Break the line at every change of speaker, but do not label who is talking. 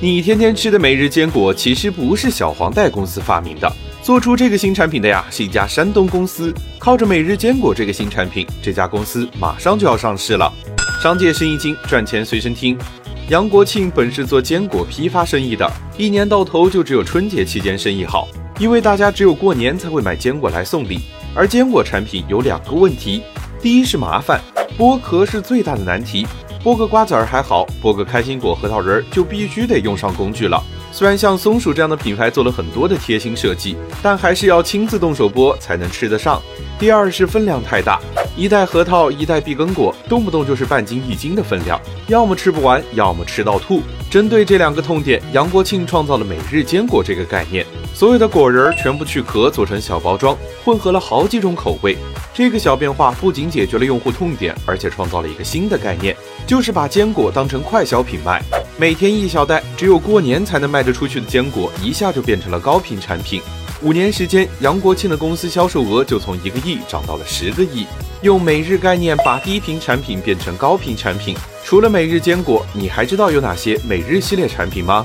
你天天吃的每日坚果其实不是小黄袋公司发明的，做出这个新产品的呀是一家山东公司。靠着每日坚果这个新产品，这家公司马上就要上市了。商界生意经，赚钱随身听。杨国庆本是做坚果批发生意的，一年到头就只有春节期间生意好，因为大家只有过年才会买坚果来送礼。而坚果产品有两个问题，第一是麻烦，剥壳是最大的难题。剥个瓜子儿还好，剥个开心果、核桃仁儿就必须得用上工具了。虽然像松鼠这样的品牌做了很多的贴心设计，但还是要亲自动手剥才能吃得上。第二是分量太大，一袋核桃、一袋碧根果，动不动就是半斤一斤的分量，要么吃不完，要么吃到吐。针对这两个痛点，杨国庆创造了每日坚果这个概念，所有的果仁儿全部去壳做成小包装，混合了好几种口味。这个小变化不仅解决了用户痛点，而且创造了一个新的概念，就是把坚果当成快消品卖。每天一小袋，只有过年才能卖得出去的坚果，一下就变成了高频产品。五年时间，杨国庆的公司销售额就从一个亿涨到了十个亿。用每日概念把低频产品变成高频产品，除了每日坚果，你还知道有哪些每日系列产品吗？